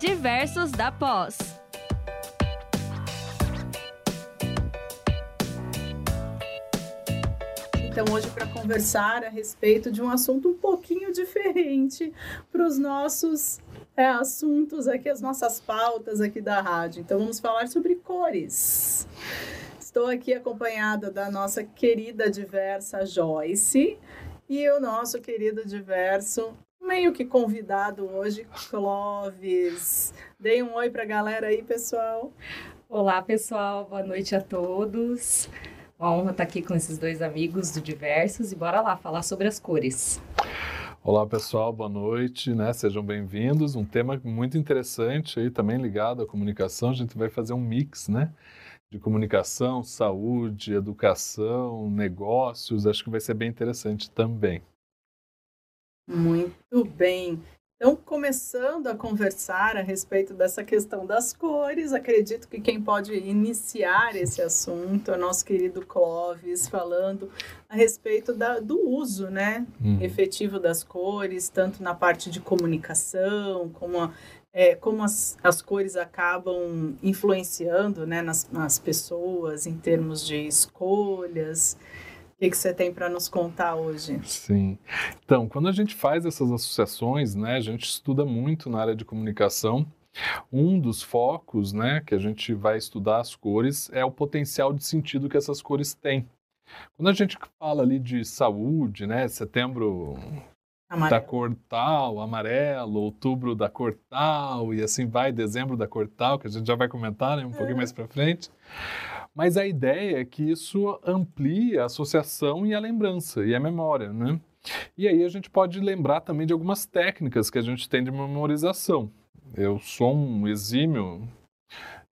Diversos da Pós. Então, hoje, para conversar a respeito de um assunto um pouquinho diferente para os nossos é, assuntos aqui, as nossas pautas aqui da rádio. Então, vamos falar sobre cores. Estou aqui acompanhada da nossa querida diversa Joyce e o nosso querido diverso, meio que convidado hoje, Clóvis. Dei um oi para a galera aí, pessoal. Olá, pessoal. Boa noite a todos. Uma honra estar aqui com esses dois amigos do Diversos e bora lá falar sobre as cores. Olá pessoal, boa noite, né? Sejam bem-vindos. Um tema muito interessante aí, também ligado à comunicação. A gente vai fazer um mix, né? de comunicação, saúde, educação, negócios. Acho que vai ser bem interessante também. Muito bem. Então, começando a conversar a respeito dessa questão das cores, acredito que quem pode iniciar esse assunto é o nosso querido Clóvis, falando a respeito da, do uso né, hum. efetivo das cores, tanto na parte de comunicação, como a, é, como as, as cores acabam influenciando né, nas, nas pessoas em termos de escolhas. O que, que você tem para nos contar hoje? Sim. Então, quando a gente faz essas associações, né, a gente estuda muito na área de comunicação. Um dos focos, né, que a gente vai estudar as cores é o potencial de sentido que essas cores têm. Quando a gente fala ali de saúde, né, setembro Amarelo. da cor tal, amarelo, outubro da cor tal, e assim vai, dezembro da cor tal, que a gente já vai comentar né, um pouquinho mais para frente. Mas a ideia é que isso amplie a associação e a lembrança e a memória, né? E aí a gente pode lembrar também de algumas técnicas que a gente tem de memorização. Eu sou um exímio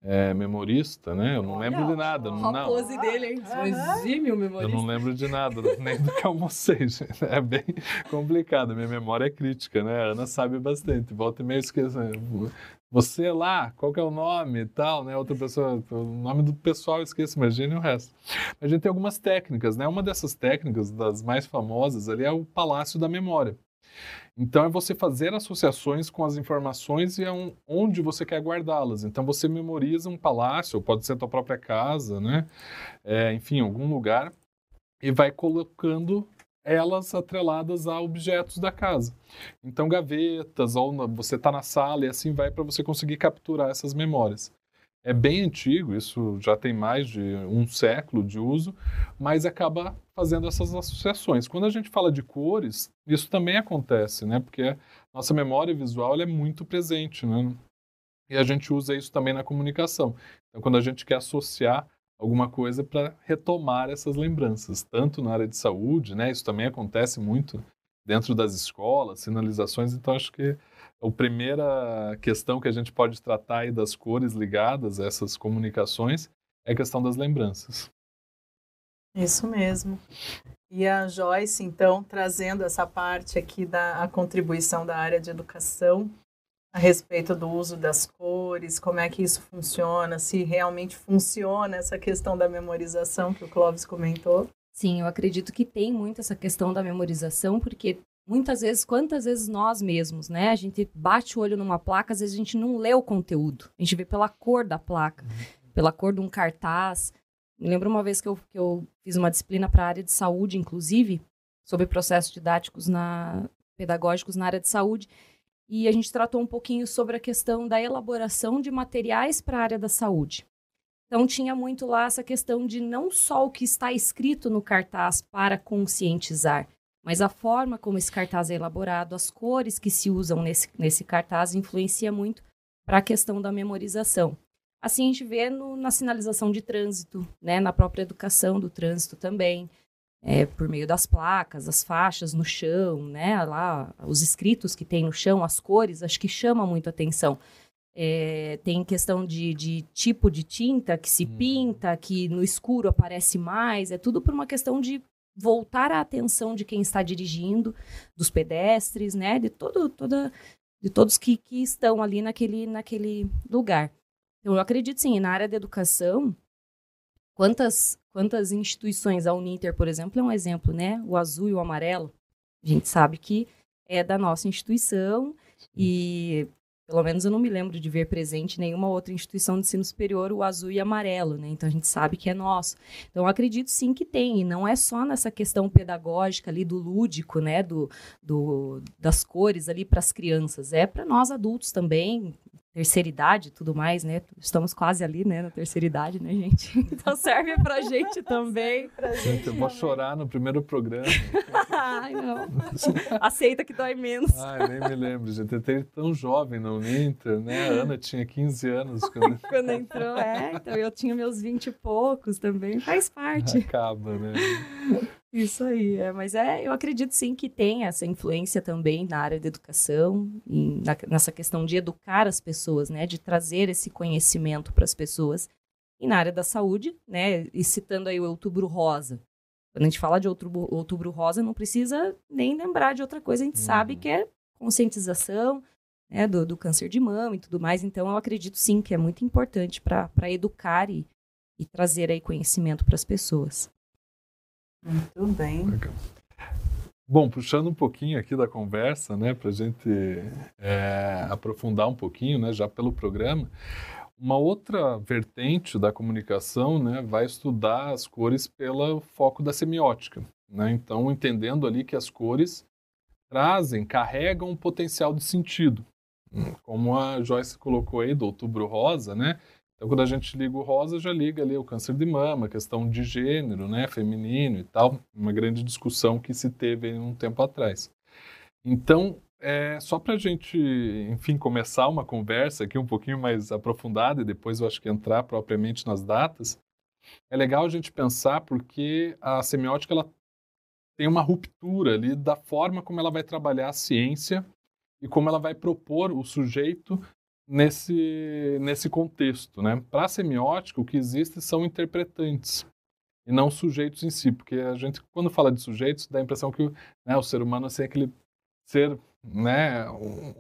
é, memorista, né? Eu não lembro de nada. Não, a pose dele, hein? Exímio memorista. Eu não lembro de nada, nem do que almocei, gente. É bem complicado. Minha memória é crítica, né? A Ana sabe bastante. Volta e meio esqueço. Você lá, qual que é o nome e tal, né? Outra pessoa, o nome do pessoal eu esqueço, imagine o resto. A gente tem algumas técnicas, né? Uma dessas técnicas, das mais famosas ali, é o Palácio da Memória. Então é você fazer associações com as informações e é um, onde você quer guardá-las. Então você memoriza um palácio, pode ser a tua própria casa, né? É, enfim, algum lugar, e vai colocando elas atreladas a objetos da casa. Então gavetas, ou você está na sala e assim vai para você conseguir capturar essas memórias é bem antigo, isso já tem mais de um século de uso, mas acaba fazendo essas associações. Quando a gente fala de cores, isso também acontece, né? Porque nossa memória visual é muito presente, né? E a gente usa isso também na comunicação. Então, quando a gente quer associar alguma coisa para retomar essas lembranças, tanto na área de saúde, né? Isso também acontece muito dentro das escolas, sinalizações. Então, acho que a primeira questão que a gente pode tratar aí das cores ligadas a essas comunicações é a questão das lembranças. Isso mesmo. E a Joyce, então, trazendo essa parte aqui da contribuição da área de educação a respeito do uso das cores, como é que isso funciona, se realmente funciona essa questão da memorização que o Clóvis comentou. Sim, eu acredito que tem muito essa questão da memorização, porque muitas vezes, quantas vezes nós mesmos, né? A gente bate o olho numa placa, às vezes a gente não lê o conteúdo. A gente vê pela cor da placa, uhum. pela cor de um cartaz. Me lembro uma vez que eu, que eu fiz uma disciplina para a área de saúde, inclusive, sobre processos didáticos na, pedagógicos na área de saúde. E a gente tratou um pouquinho sobre a questão da elaboração de materiais para a área da saúde. Então, tinha muito lá essa questão de não só o que está escrito no cartaz para conscientizar, mas a forma como esse cartaz é elaborado, as cores que se usam nesse, nesse cartaz, influencia muito para a questão da memorização. Assim, a gente vê no, na sinalização de trânsito, né, na própria educação do trânsito também, é, por meio das placas, as faixas no chão, né, lá, os escritos que tem no chão, as cores, acho que chama muito atenção. É, tem questão de, de, tipo de tinta que se uhum. pinta, que no escuro aparece mais, é tudo por uma questão de voltar a atenção de quem está dirigindo, dos pedestres, né, de todo, toda, de todos que, que estão ali naquele, naquele lugar. Então, eu acredito sim, na área da educação, quantas, quantas instituições, a Uninter, por exemplo, é um exemplo, né, o azul e o amarelo, a gente sabe que é da nossa instituição e pelo menos eu não me lembro de ver presente nenhuma outra instituição de ensino superior o azul e amarelo, né? Então a gente sabe que é nosso. Então acredito sim que tem, e não é só nessa questão pedagógica ali do lúdico, né? Do, do das cores ali para as crianças, é para nós adultos também, terceira idade e tudo mais, né? Estamos quase ali, né, na terceira idade, né, gente? Então serve pra gente também. Pra gente, eu vou chorar no primeiro programa. Ai, não. Aceita que dói menos. Ai, nem me lembro, gente. Eu tenho tão jovem no Uninter, né? A Ana tinha 15 anos quando... quando entrou. É, então eu tinha meus 20 e poucos também. Faz parte. Acaba, né? Isso aí, é, mas é, eu acredito sim que tem essa influência também na área da educação, e na, nessa questão de educar as pessoas, né, de trazer esse conhecimento para as pessoas. E na área da saúde, né, e citando aí o Outubro Rosa. Quando a gente fala de Outubro, outubro Rosa, não precisa nem lembrar de outra coisa, a gente uhum. sabe que é conscientização né, do, do, câncer de mama e tudo mais. Então, eu acredito sim que é muito importante para educar e, e trazer aí conhecimento para as pessoas. Muito bem. Bom, puxando um pouquinho aqui da conversa, né, para a gente é, aprofundar um pouquinho, né, já pelo programa, uma outra vertente da comunicação, né, vai estudar as cores pelo foco da semiótica, né, então entendendo ali que as cores trazem, carregam um potencial de sentido, como a Joyce colocou aí do Outubro Rosa, né, então, quando a gente liga o rosa, já liga ali o câncer de mama, questão de gênero, né, feminino e tal, uma grande discussão que se teve um tempo atrás. Então, é, só para a gente, enfim, começar uma conversa aqui um pouquinho mais aprofundada e depois eu acho que entrar propriamente nas datas, é legal a gente pensar porque a semiótica ela tem uma ruptura ali da forma como ela vai trabalhar a ciência e como ela vai propor o sujeito nesse, nesse contexto. Né? Para semiótica, o que existe são interpretantes e não sujeitos em si, porque a gente, quando fala de sujeitos, dá a impressão que né, o ser humano assim, é aquele ser né,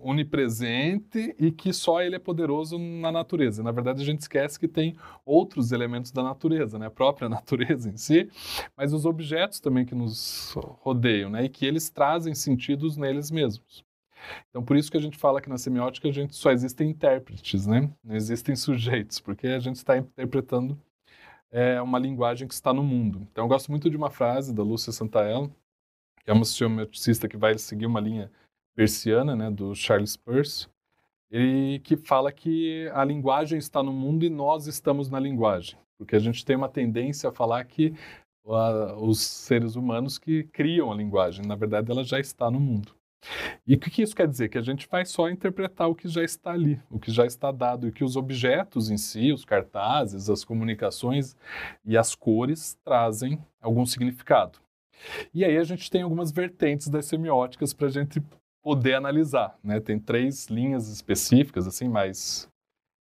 onipresente e que só ele é poderoso na natureza. Na verdade, a gente esquece que tem outros elementos da natureza, né, a própria natureza em si, mas os objetos também que nos rodeiam, né, e que eles trazem sentidos neles mesmos. Então, por isso que a gente fala que na semiótica a gente só existem intérpretes, né? Não existem sujeitos, porque a gente está interpretando é, uma linguagem que está no mundo. Então, eu gosto muito de uma frase da Lúcia Santaella, que é uma semioticista que vai seguir uma linha persiana, né, do Charles Peirce, e que fala que a linguagem está no mundo e nós estamos na linguagem, porque a gente tem uma tendência a falar que uh, os seres humanos que criam a linguagem, na verdade, ela já está no mundo. E o que isso quer dizer? Que a gente vai só interpretar o que já está ali, o que já está dado, e que os objetos em si, os cartazes, as comunicações e as cores trazem algum significado. E aí a gente tem algumas vertentes das semióticas para a gente poder analisar. Né? Tem três linhas específicas, assim, mais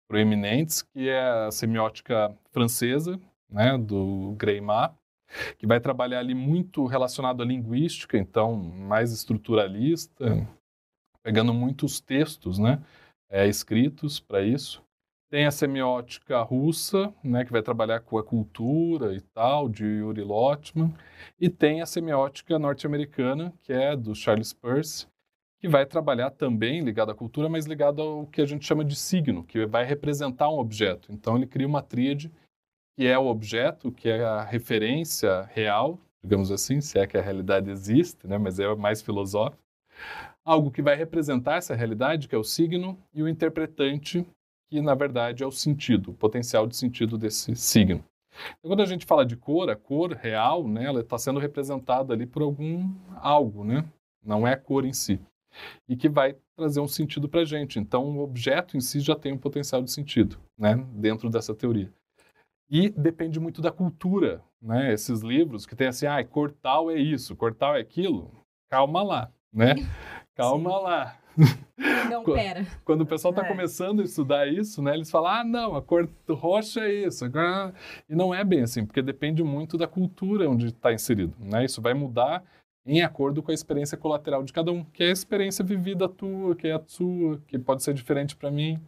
proeminentes, que é a semiótica francesa, né, do Greymar, que vai trabalhar ali muito relacionado à linguística, então mais estruturalista, pegando muitos textos, né, é, escritos para isso. Tem a semiótica russa, né, que vai trabalhar com a cultura e tal, de Yuri Lotman, e tem a semiótica norte-americana, que é do Charles Peirce, que vai trabalhar também ligado à cultura, mas ligado ao que a gente chama de signo, que vai representar um objeto. Então ele cria uma tríade que é o objeto, que é a referência real, digamos assim, se é que a realidade existe, né, mas é mais filosófico. Algo que vai representar essa realidade, que é o signo, e o interpretante, que na verdade é o sentido, o potencial de sentido desse signo. Então, quando a gente fala de cor, a cor real, né, ela está sendo representada ali por algum algo, né? Não é a cor em si. E que vai trazer um sentido para a gente. Então, o objeto em si já tem um potencial de sentido, né? Dentro dessa teoria. E depende muito da cultura, né? Esses livros que tem assim, ah, cortal é isso, cortal é aquilo. Calma lá, né? Calma Sim. lá. Não, pera. Quando o pessoal está é. começando a estudar isso, né, eles falam, ah, não, a cor roxa é isso. E não é bem assim, porque depende muito da cultura onde está inserido. Né? Isso vai mudar em acordo com a experiência colateral de cada um, que é a experiência vivida tua, que é a sua, que pode ser diferente para mim.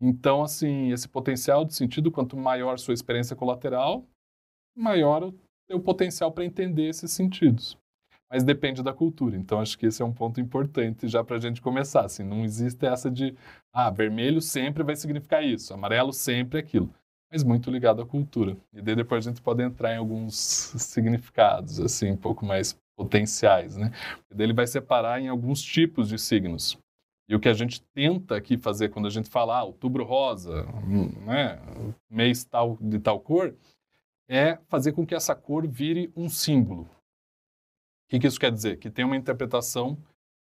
Então, assim, esse potencial de sentido, quanto maior sua experiência colateral, maior o teu potencial para entender esses sentidos. mas depende da cultura. Então, acho que esse é um ponto importante já para a gente começar. Assim, não existe essa de, ah, vermelho sempre vai significar isso, amarelo sempre é aquilo. Mas muito ligado à cultura. E daí depois a gente pode entrar em alguns significados, assim, um pouco mais potenciais, né? E daí ele vai separar em alguns tipos de signos. E o que a gente tenta aqui fazer quando a gente fala ah, outubro rosa, né, mês tal de tal cor, é fazer com que essa cor vire um símbolo, que, que isso quer dizer? Que tem uma interpretação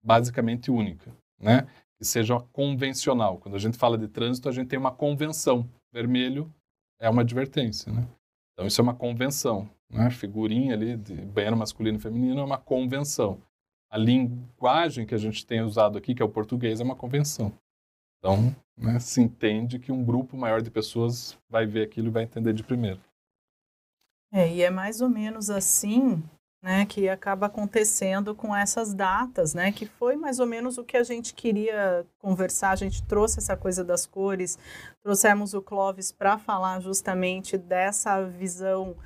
basicamente única, né? Que seja convencional. Quando a gente fala de trânsito, a gente tem uma convenção. Vermelho é uma advertência, né? Então isso é uma convenção, né? Figurinha ali de banheiro masculino e feminino é uma convenção. A linguagem que a gente tem usado aqui, que é o português, é uma convenção. Então, né, se entende que um grupo maior de pessoas vai ver aquilo e vai entender de primeiro. É, e é mais ou menos assim né, que acaba acontecendo com essas datas, né, que foi mais ou menos o que a gente queria conversar. A gente trouxe essa coisa das cores, trouxemos o Clóvis para falar justamente dessa visão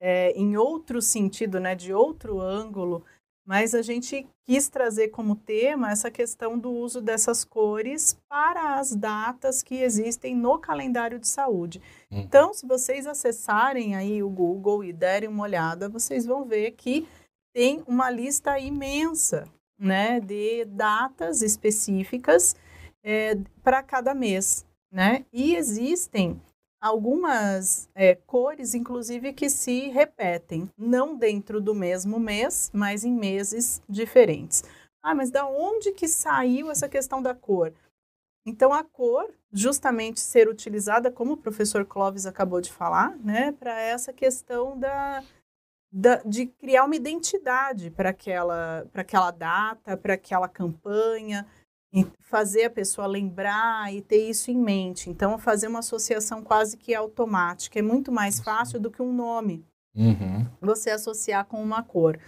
é, em outro sentido, né, de outro ângulo, mas a gente quis trazer como tema essa questão do uso dessas cores para as datas que existem no calendário de saúde. Hum. Então, se vocês acessarem aí o Google e derem uma olhada, vocês vão ver que tem uma lista imensa, né, de datas específicas é, para cada mês, né? E existem algumas é, cores, inclusive, que se repetem, não dentro do mesmo mês, mas em meses diferentes. Ah, mas da onde que saiu essa questão da cor? Então, a cor, justamente ser utilizada, como o professor Clóvis acabou de falar, né, para essa questão da, da, de criar uma identidade para aquela, aquela data, para aquela campanha, fazer a pessoa lembrar e ter isso em mente. Então, fazer uma associação quase que automática. É muito mais fácil do que um nome. Uhum. Você associar com uma cor.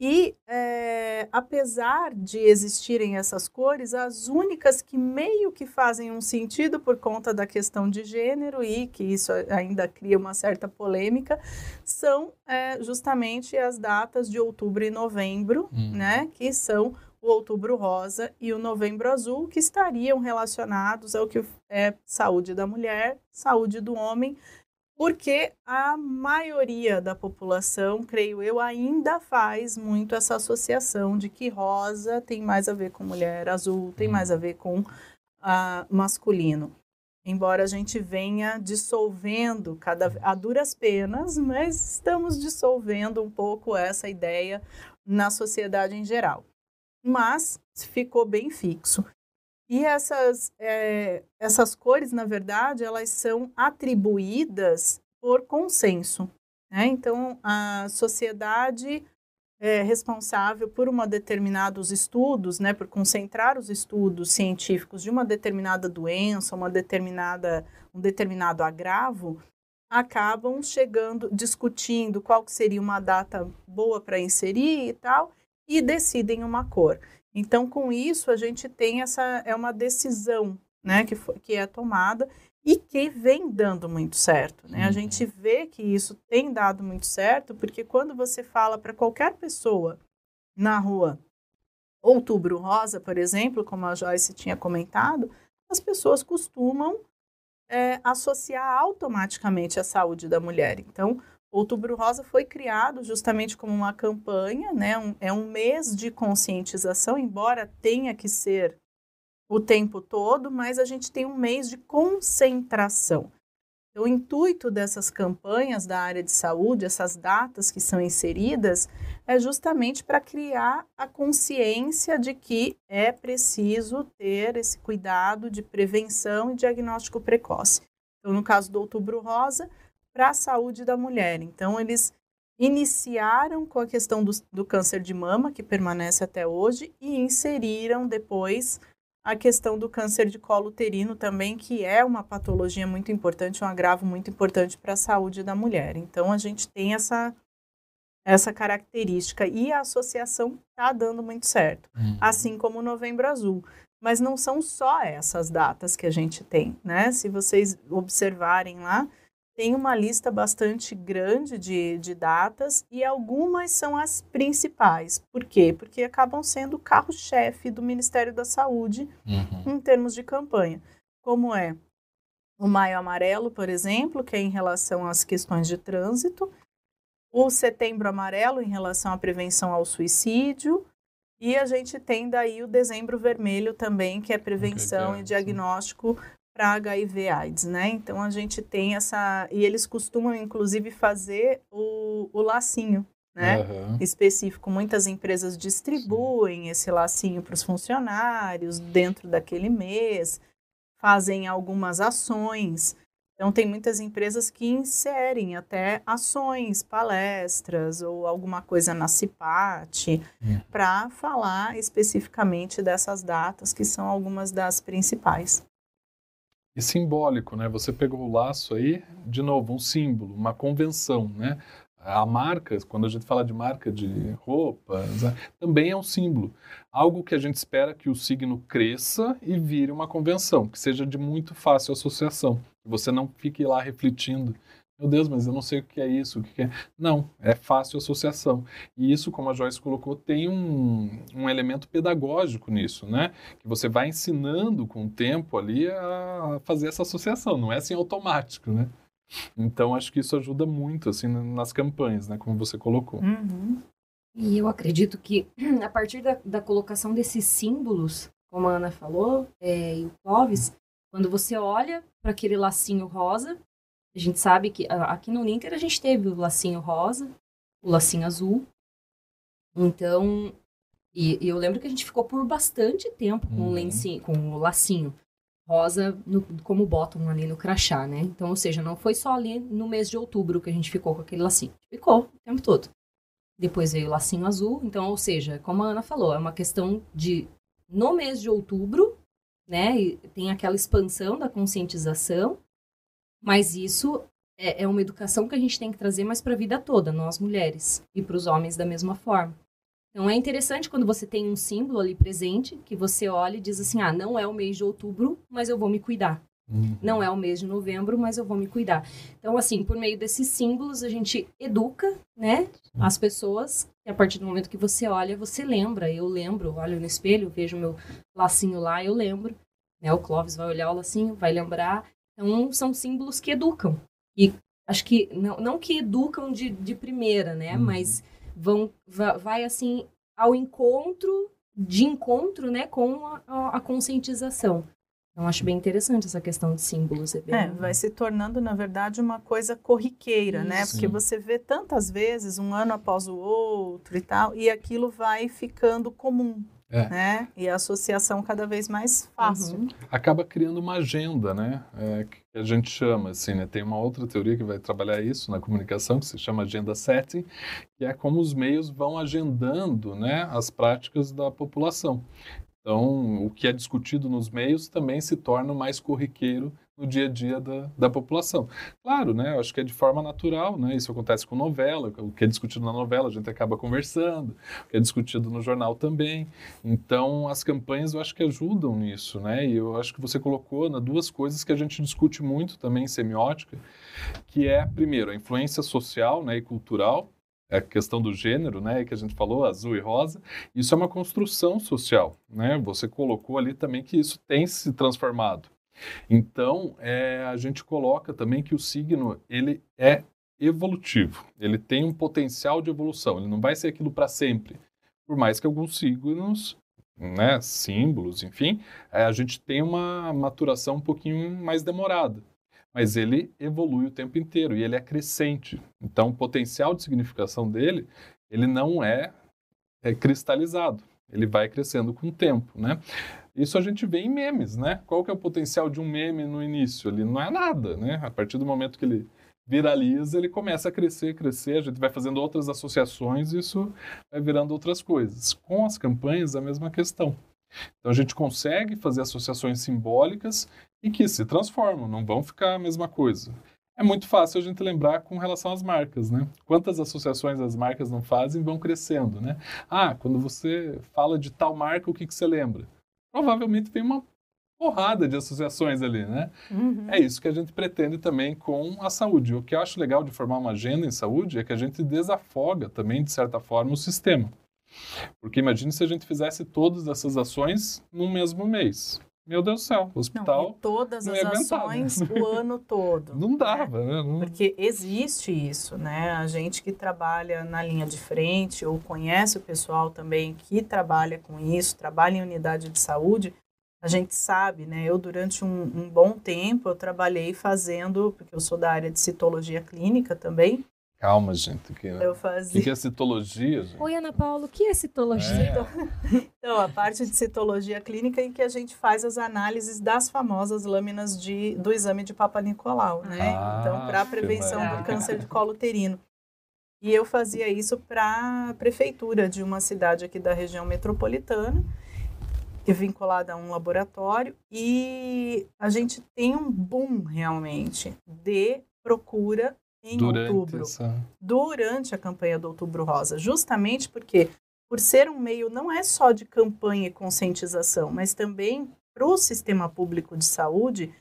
E, é, apesar de existirem essas cores, as únicas que meio que fazem um sentido por conta da questão de gênero e que isso ainda cria uma certa polêmica, são é, justamente as datas de outubro e novembro, hum. né? Que são o outubro rosa e o novembro azul, que estariam relacionados ao que é saúde da mulher, saúde do homem, porque a maioria da população, creio eu, ainda faz muito essa associação de que rosa tem mais a ver com mulher, azul tem mais a ver com uh, masculino. Embora a gente venha dissolvendo cada a duras penas, mas estamos dissolvendo um pouco essa ideia na sociedade em geral mas ficou bem fixo. E essas, é, essas cores, na verdade, elas são atribuídas por consenso. Né? Então, a sociedade é responsável por uma determinados estudos, né, por concentrar os estudos científicos de uma determinada doença, uma determinada, um determinado agravo, acabam chegando, discutindo qual seria uma data boa para inserir e tal, e decidem uma cor. Então, com isso, a gente tem essa é uma decisão, né, que, foi, que é tomada e que vem dando muito certo, né? A uhum. gente vê que isso tem dado muito certo, porque quando você fala para qualquer pessoa na rua, outubro rosa, por exemplo, como a Joyce tinha comentado, as pessoas costumam é, associar automaticamente a saúde da mulher. Então, Outubro Rosa foi criado justamente como uma campanha, né? Um, é um mês de conscientização, embora tenha que ser o tempo todo, mas a gente tem um mês de concentração. Então, o intuito dessas campanhas da área de saúde, essas datas que são inseridas, é justamente para criar a consciência de que é preciso ter esse cuidado de prevenção e diagnóstico precoce. Então, no caso do Outubro Rosa, para a saúde da mulher. Então, eles iniciaram com a questão do, do, câncer de mama, que permanece até hoje, e inseriram depois a questão do câncer de colo uterino também, que é uma patologia muito importante, um agravo muito importante para a saúde da mulher. Então, a gente tem essa, essa característica e a associação está dando muito certo, uhum. assim como o Novembro Azul. Mas não são só essas datas que a gente tem, né? Se vocês observarem lá, tem uma lista bastante grande de, de datas e algumas são as principais. Por quê? Porque acabam sendo o carro-chefe do Ministério da Saúde uhum. em termos de campanha. Como é o Maio Amarelo, por exemplo, que é em relação às questões de trânsito, o Setembro Amarelo em relação à prevenção ao suicídio, e a gente tem daí o Dezembro Vermelho também, que é prevenção okay, e diagnóstico para HIV AIDS, né? Então a gente tem essa e eles costumam inclusive fazer o, o lacinho, né? Uhum. Específico. Muitas empresas distribuem Sim. esse lacinho para os funcionários dentro daquele mês, fazem algumas ações. Então tem muitas empresas que inserem até ações, palestras ou alguma coisa na CIPAT uhum. para falar especificamente dessas datas que são algumas das principais e simbólico, né? Você pegou o laço aí, de novo, um símbolo, uma convenção, né? A marca, quando a gente fala de marca de roupas, né? também é um símbolo. Algo que a gente espera que o signo cresça e vire uma convenção, que seja de muito fácil associação. Que você não fique lá refletindo meu Deus, mas eu não sei o que é isso, o que é. Não, é fácil associação. E isso, como a Joyce colocou, tem um, um elemento pedagógico nisso, né? Que você vai ensinando com o tempo ali a fazer essa associação, não é assim automático, né? Então, acho que isso ajuda muito, assim, nas campanhas, né? Como você colocou. Uhum. E eu acredito que, a partir da, da colocação desses símbolos, como a Ana falou, é, e o Clóvis, quando você olha para aquele lacinho rosa, a gente sabe que aqui no Ninter a gente teve o lacinho rosa, o lacinho azul. Então, e, e eu lembro que a gente ficou por bastante tempo com uhum. o lencinho, com o lacinho rosa no, como bottom ali no crachá, né? Então, ou seja, não foi só ali no mês de outubro que a gente ficou com aquele lacinho. Ficou o tempo todo. Depois veio o lacinho azul. Então, ou seja, como a Ana falou, é uma questão de no mês de outubro, né? tem aquela expansão da conscientização mas isso é, é uma educação que a gente tem que trazer mais para a vida toda, nós mulheres, e para os homens da mesma forma. Então é interessante quando você tem um símbolo ali presente, que você olha e diz assim: ah, não é o mês de outubro, mas eu vou me cuidar. Uhum. Não é o mês de novembro, mas eu vou me cuidar. Então, assim, por meio desses símbolos, a gente educa, né, as pessoas. E a partir do momento que você olha, você lembra. Eu lembro, olho no espelho, vejo meu lacinho lá, eu lembro. Né, o Clóvis vai olhar o lacinho, vai lembrar. Então, são símbolos que educam. E acho que, não, não que educam de, de primeira, né? Uhum. Mas vão, vai, assim, ao encontro, de encontro, né? Com a, a, a conscientização. Então, acho bem interessante essa questão de símbolos. É, bem... é, vai se tornando, na verdade, uma coisa corriqueira, né? Isso. né? Porque você vê tantas vezes, um ano após o outro e tal, e aquilo vai ficando comum. É. Né? E a associação cada vez mais fácil. Uhum. Acaba criando uma agenda, né? É, que a gente chama, assim, né? Tem uma outra teoria que vai trabalhar isso na comunicação, que se chama agenda setting, que é como os meios vão agendando, né, as práticas da população. Então, o que é discutido nos meios também se torna mais corriqueiro no dia a dia da, da população. Claro, né, eu acho que é de forma natural, né, isso acontece com novela, o que é discutido na novela a gente acaba conversando, o que é discutido no jornal também. Então, as campanhas eu acho que ajudam nisso, né, e eu acho que você colocou né, duas coisas que a gente discute muito também em semiótica, que é, primeiro, a influência social né, e cultural, a questão do gênero, né, que a gente falou, azul e rosa, isso é uma construção social, né? Você colocou ali também que isso tem se transformado. Então, é, a gente coloca também que o signo ele é evolutivo, ele tem um potencial de evolução, ele não vai ser aquilo para sempre. Por mais que alguns signos, né, símbolos, enfim, é, a gente tem uma maturação um pouquinho mais demorada, mas ele evolui o tempo inteiro e ele é crescente. Então, o potencial de significação dele, ele não é, é cristalizado, ele vai crescendo com o tempo, né? Isso a gente vê em memes, né? Qual que é o potencial de um meme no início? Ele não é nada, né? A partir do momento que ele viraliza, ele começa a crescer, crescer, a gente vai fazendo outras associações e isso vai virando outras coisas. Com as campanhas, a mesma questão. Então a gente consegue fazer associações simbólicas e que se transformam, não vão ficar a mesma coisa. É muito fácil a gente lembrar com relação às marcas, né? Quantas associações as marcas não fazem vão crescendo, né? Ah, quando você fala de tal marca, o que, que você lembra? Provavelmente vem uma porrada de associações ali, né? Uhum. É isso que a gente pretende também com a saúde. O que eu acho legal de formar uma agenda em saúde é que a gente desafoga também, de certa forma, o sistema. Porque imagine se a gente fizesse todas essas ações no mesmo mês. Meu Deus do céu, o Não, hospital e todas não as ia aguentar, né? ações o ano todo. não, dava, né? Não- Porque existe isso, né? A gente que trabalha na linha de frente ou conhece o pessoal também que trabalha com isso, trabalha em unidade de saúde, a gente sabe, né? Eu, durante um, um bom tempo, eu trabalhei fazendo, porque eu sou da área de citologia clínica também, Calma, gente. Que, eu o que, fazia... é citologia, gente? Oi, Ana Paula, o que é citologia? É. Então, a parte de citologia clínica em que a gente faz as análises das famosas lâminas de, do exame de Papa Nicolau, né? Ah, então, para a prevenção do câncer de colo uterino. E eu fazia isso para a prefeitura de uma cidade aqui da região metropolitana, que é vinculada a um laboratório, e a gente tem um boom realmente de procura em Durante outubro essa... durante a campanha do Outubro Rosa, justamente porque, por ser um meio não é só de campanha e conscientização, mas também para o sistema público de saúde,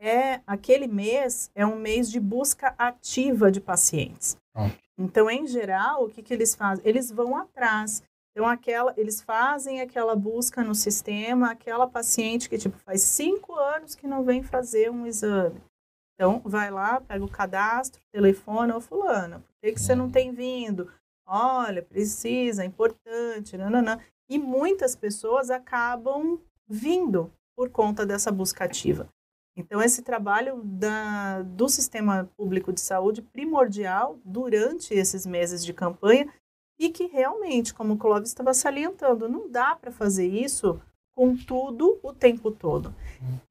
é aquele mês é um mês de busca ativa de pacientes. Ótimo. Então, em geral, o que, que eles fazem? Eles vão atrás. Então, aquela, eles fazem aquela busca no sistema, aquela paciente que tipo faz cinco anos que não vem fazer um exame. Então, vai lá, pega o cadastro, telefona, ô fulana, por que, que você não tem vindo? Olha, precisa, é importante, nananã. E muitas pessoas acabam vindo por conta dessa busca ativa. Então, esse trabalho da, do sistema público de saúde primordial durante esses meses de campanha e que realmente, como o Clóvis estava salientando, não dá para fazer isso com tudo o tempo todo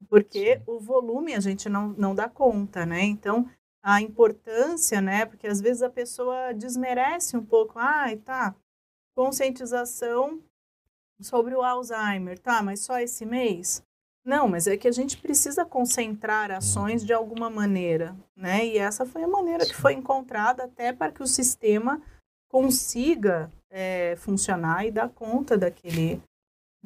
porque o volume a gente não, não dá conta, né? Então, a importância, né? Porque às vezes a pessoa desmerece um pouco, ai, tá, conscientização sobre o Alzheimer, tá, mas só esse mês? Não, mas é que a gente precisa concentrar ações de alguma maneira, né? E essa foi a maneira que foi encontrada até para que o sistema consiga é, funcionar e dar conta daquele,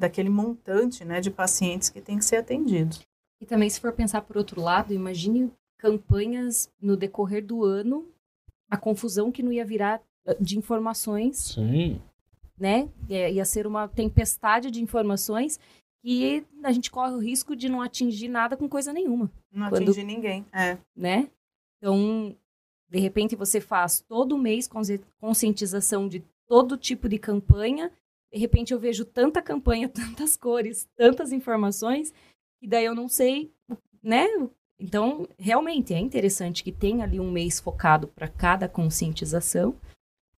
daquele montante né, de pacientes que tem que ser atendidos. E também, se for pensar por outro lado, imagine campanhas no decorrer do ano, a confusão que não ia virar eh, de informações, Sim. né? É, Ia ser uma tempestade de informações e a gente corre o risco de não atingir nada com coisa nenhuma, Não Quando- atingir ninguém. É. né? Então, de repente você faz todo mês consci- conscientização de todo tipo de campanha, de repente eu vejo tanta campanha, tantas cores, tantas informações, e daí eu não sei, né? Então, realmente é interessante que tenha ali um mês focado para cada conscientização,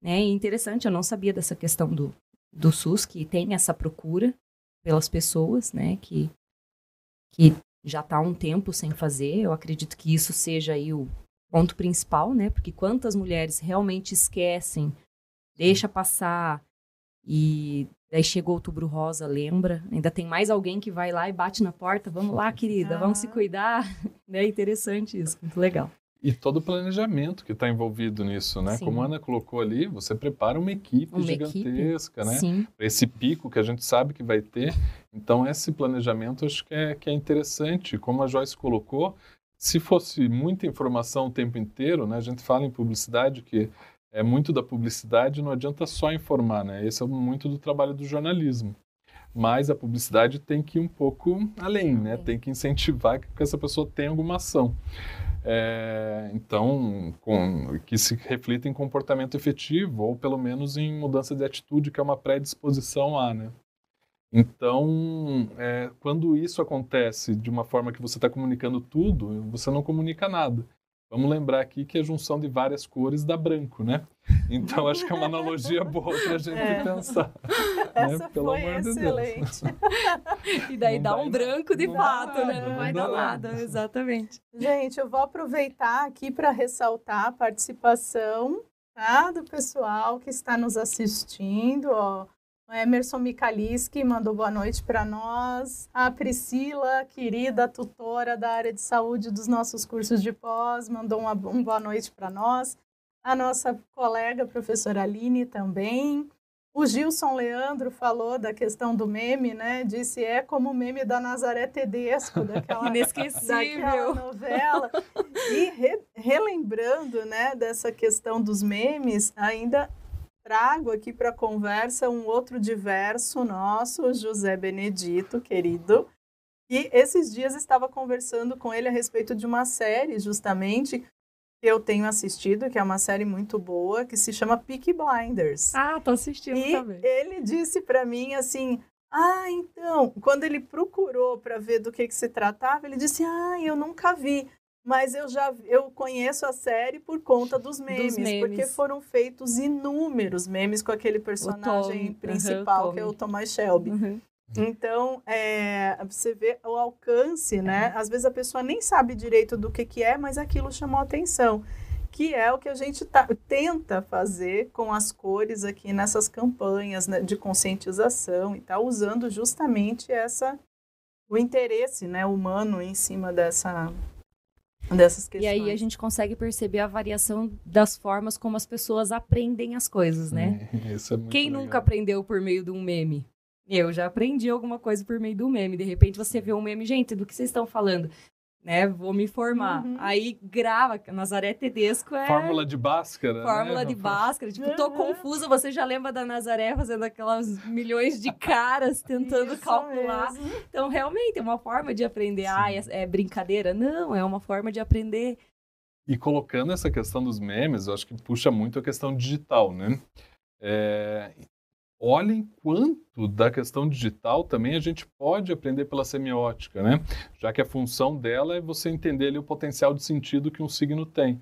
né? E interessante, eu não sabia dessa questão do, do SUS, que tem essa procura pelas pessoas, né? Que, que já está há um tempo sem fazer. Eu acredito que isso seja aí o ponto principal, né? Porque quantas mulheres realmente esquecem, deixa passar e daí chegou outubro rosa, lembra? Ainda tem mais alguém que vai lá e bate na porta, vamos lá, querida, vamos se Ah. cuidar. É interessante isso, muito legal. E todo o planejamento que está envolvido nisso, né? Sim. Como a Ana colocou ali, você prepara uma equipe Uma equipe, gigantesca, né? Sim, Para esse pico que a gente sabe que vai ter. Então, esse planejamento acho que é, que é interessante. Como a Joyce colocou, se fosse muita informação o tempo inteiro, né? A gente fala em publicidade que é muito da publicidade, não adianta só informar, né? Esse é muito do trabalho do jornalismo. Mas a publicidade tem que ir um pouco além, né? Tem que incentivar que essa pessoa tenha alguma ação. É, então, com- que se reflita em comportamento efetivo, ou pelo menos em mudança de atitude, que é uma predisposição a, né? Então, é, quando isso acontece de uma forma que você está comunicando tudo, você não comunica nada. Vamos lembrar aqui que a junção de várias cores dá branco, né? Então, acho que é uma analogia boa para a gente É. pensar. Essa Pelo foi amor de Deus. excelente. e daí Não dá vai um branco de não fato, dá né? nada, Não vai não dar dá nada, exatamente. Gente, eu vou aproveitar aqui para ressaltar a participação tá, do pessoal que está nos assistindo. Ó. Emerson Micaliski mandou boa noite para nós. A Priscila, querida tutora da área de saúde dos nossos cursos de pós, mandou uma, um boa noite para nós. A nossa colega, professora Aline, também. O Gilson Leandro falou da questão do meme, né? Disse é como o meme da Nazaré Tedesco, daquela, daquela novela. E re, relembrando, né, dessa questão dos memes, ainda trago aqui para a conversa um outro diverso nosso, José Benedito, querido. E esses dias estava conversando com ele a respeito de uma série, justamente, que eu tenho assistido, que é uma série muito boa, que se chama Peaky Blinders. Ah, tô assistindo e também. ele disse para mim assim: "Ah, então, quando ele procurou para ver do que que se tratava, ele disse: "Ah, eu nunca vi, mas eu já eu conheço a série por conta dos memes, dos memes. porque foram feitos inúmeros memes com aquele personagem principal, uhum, que é o Thomas Shelby. Uhum. Então, é, você vê o alcance, né? Às vezes a pessoa nem sabe direito do que, que é, mas aquilo chamou atenção. Que é o que a gente tá, tenta fazer com as cores aqui nessas campanhas né, de conscientização e tal, usando justamente essa o interesse né, humano em cima dessa, dessas questões. E aí a gente consegue perceber a variação das formas como as pessoas aprendem as coisas, né? Isso é muito Quem legal. nunca aprendeu por meio de um meme? Eu já aprendi alguma coisa por meio do meme. De repente você vê um meme, gente, do que vocês estão falando? Né, vou me informar. Uhum. Aí grava, Nazaré Tedesco é. Fórmula de Bhaskara. Né? Fórmula né? de Bhaskara. Tipo, tô uhum. confusa, você já lembra da Nazaré fazendo aquelas milhões de caras tentando Isso calcular. Mesmo. Então, realmente, é uma forma de aprender. Sim. Ah, é, é brincadeira? Não, é uma forma de aprender. E colocando essa questão dos memes, eu acho que puxa muito a questão digital, né? É, olhem quanto da questão digital também a gente pode aprender pela semiótica, né? Já que a função dela é você entender ali o potencial de sentido que um signo tem.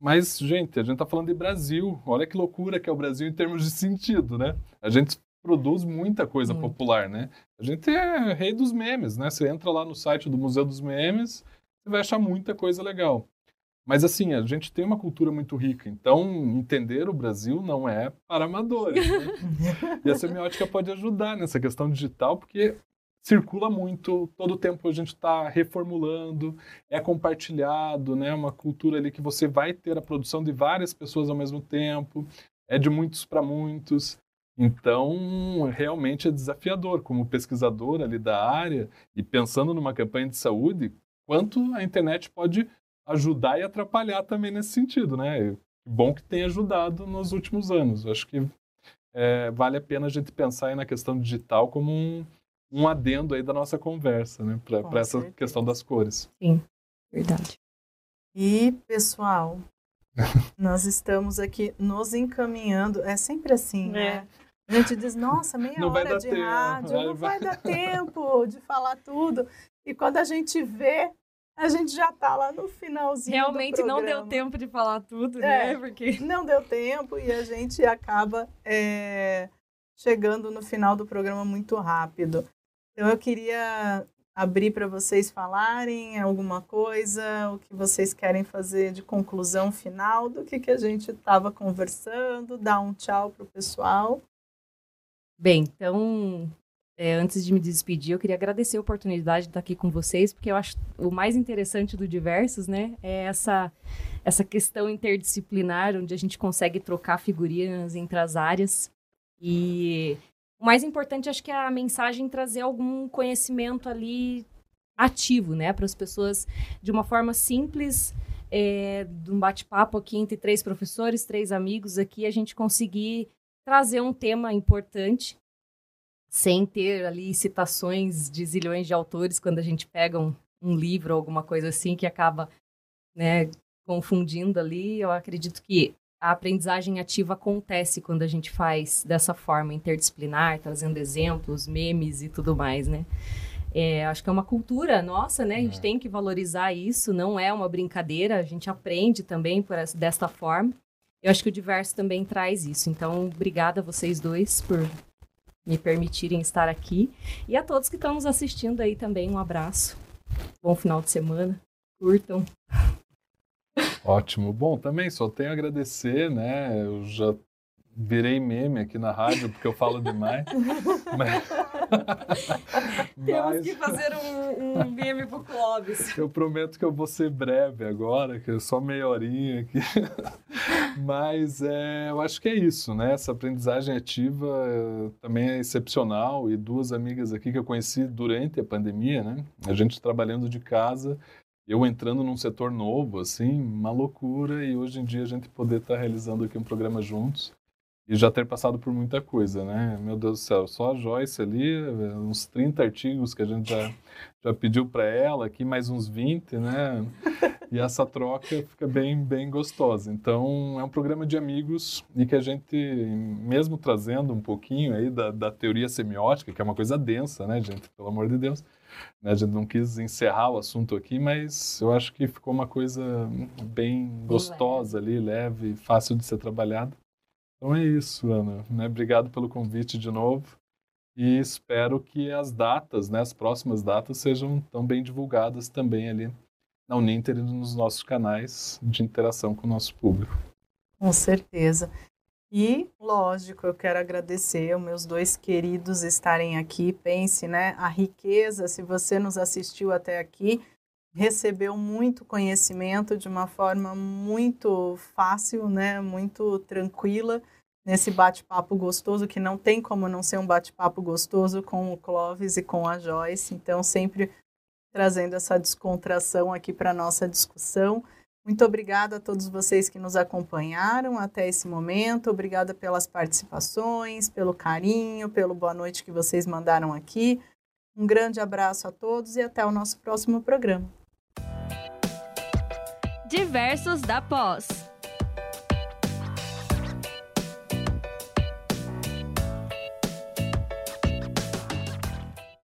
Mas, gente, a gente está falando de Brasil. Olha que loucura que é o Brasil em termos de sentido, né? A gente produz muita coisa Muito. popular, né? A gente é rei dos memes, né? Você entra lá no site do Museu dos Memes, você vai achar muita coisa legal. Mas assim, a gente tem uma cultura muito rica, então entender o Brasil não é para amadores. Né? e a semiótica pode ajudar nessa questão digital, porque circula muito, todo o tempo a gente está reformulando, é compartilhado, né? Uma cultura ali que você vai ter a produção de várias pessoas ao mesmo tempo, é de muitos para muitos. Então, realmente é desafiador como pesquisador ali da área e pensando numa campanha de saúde, quanto a internet pode ajudar e atrapalhar também nesse sentido, né? Bom que tem ajudado nos últimos anos. acho que é, vale a pena a gente pensar aí na questão digital como um, um adendo aí da nossa conversa, né? Para essa certeza. questão das cores. Sim, verdade. E, pessoal, nós estamos aqui nos encaminhando. É sempre assim, né? é. né? A gente diz, nossa, meia não hora de tempo. rádio, não vai dar tempo de falar tudo. E quando a gente vê, a gente já tá lá no finalzinho. Realmente não deu tempo de falar tudo, né? é, né? Porque... Não deu tempo e a gente acaba é, chegando no final do programa muito rápido. Então eu queria abrir para vocês falarem alguma coisa, o que vocês querem fazer de conclusão final do que, que a gente estava conversando, dar um tchau para o pessoal. Bem, então é, antes de me despedir, eu queria agradecer a oportunidade de estar aqui com vocês, porque eu acho o mais interessante do Diversos, né, é essa, essa questão interdisciplinar, onde a gente consegue trocar figurinhas entre as áreas. E o mais importante, acho que é a mensagem trazer algum conhecimento ali ativo, né, para as pessoas de uma forma simples, é, de um bate-papo aqui entre três professores, três amigos aqui, a gente conseguir trazer um tema importante sem ter ali citações de zilhões de autores quando a gente pega um, um livro ou alguma coisa assim que acaba né, confundindo ali. Eu acredito que a aprendizagem ativa acontece quando a gente faz dessa forma interdisciplinar, trazendo exemplos, memes e tudo mais, né? É, acho que é uma cultura nossa, né? A gente é. tem que valorizar isso, não é uma brincadeira, a gente aprende também por essa, desta forma. Eu acho que o Diverso também traz isso. Então, obrigada a vocês dois por me permitirem estar aqui. E a todos que estão nos assistindo aí também, um abraço. Bom final de semana. Curtam. Ótimo. Bom, também só tenho a agradecer, né? Eu já virei meme aqui na rádio porque eu falo demais. mas... Temos que fazer um, um meme pro Clóvis. Eu prometo que eu vou ser breve agora, que é só meia horinha aqui. mas é, eu acho que é isso, né? Essa aprendizagem ativa eh, também é excepcional e duas amigas aqui que eu conheci durante a pandemia, né? A gente trabalhando de casa eu entrando num setor novo, assim, uma loucura, e hoje em dia a gente poder estar tá realizando aqui um programa juntos e já ter passado por muita coisa, né? Meu Deus do céu, só a Joyce ali, uns 30 artigos que a gente já, já pediu para ela, aqui mais uns 20, né? E essa troca fica bem, bem gostosa. Então, é um programa de amigos e que a gente, mesmo trazendo um pouquinho aí da, da teoria semiótica, que é uma coisa densa, né, gente? Pelo amor de Deus. Né? A gente não quis encerrar o assunto aqui, mas eu acho que ficou uma coisa bem gostosa ali, leve, fácil de ser trabalhada. Então é isso, Ana. Né? Obrigado pelo convite de novo e espero que as datas, né, as próximas datas, sejam tão bem divulgadas também ali na Uninter e nos nossos canais de interação com o nosso público. Com certeza. E, lógico, eu quero agradecer aos meus dois queridos estarem aqui. Pense, né? A riqueza, se você nos assistiu até aqui, recebeu muito conhecimento de uma forma muito fácil, né? Muito tranquila nesse bate-papo gostoso que não tem como não ser um bate-papo gostoso com o Clóvis e com a Joyce. Então sempre trazendo essa descontração aqui para nossa discussão. Muito obrigada a todos vocês que nos acompanharam até esse momento. Obrigada pelas participações, pelo carinho, pelo boa noite que vocês mandaram aqui. Um grande abraço a todos e até o nosso próximo programa. Diversos da Pós.